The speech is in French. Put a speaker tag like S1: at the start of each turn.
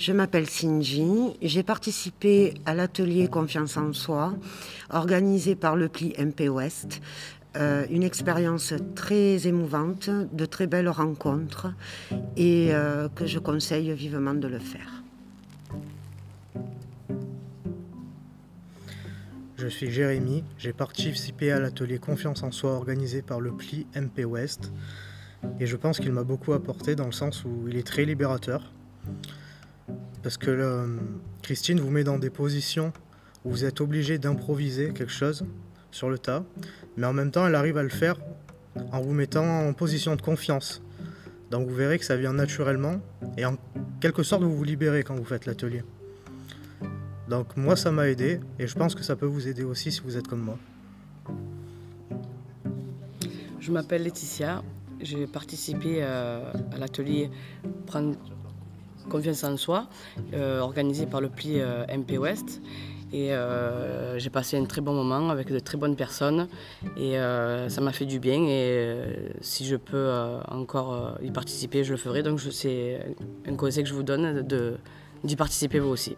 S1: Je m'appelle Sinji. J'ai participé à l'atelier Confiance en soi, organisé par le pli MP Ouest. Euh, une expérience très émouvante, de très belles rencontres et euh, que je conseille vivement de le faire.
S2: Je suis Jérémy, j'ai participé à l'atelier Confiance en soi organisé par le pli MP Ouest et je pense qu'il m'a beaucoup apporté dans le sens où il est très libérateur parce que euh, Christine vous met dans des positions où vous êtes obligé d'improviser quelque chose sur le tas, mais en même temps, elle arrive à le faire en vous mettant en position de confiance. Donc vous verrez que ça vient naturellement et en quelque sorte vous vous libérez quand vous faites l'atelier. Donc moi ça m'a aidé et je pense que ça peut vous aider aussi si vous êtes comme moi.
S3: Je m'appelle Laetitia, j'ai participé euh, à l'atelier Prendre confiance en soi euh, organisé par le pli euh, MP West et euh, j'ai passé un très bon moment avec de très bonnes personnes et euh, ça m'a fait du bien et si je peux encore y participer, je le ferai. Donc c'est un conseil que je vous donne d'y participer vous aussi.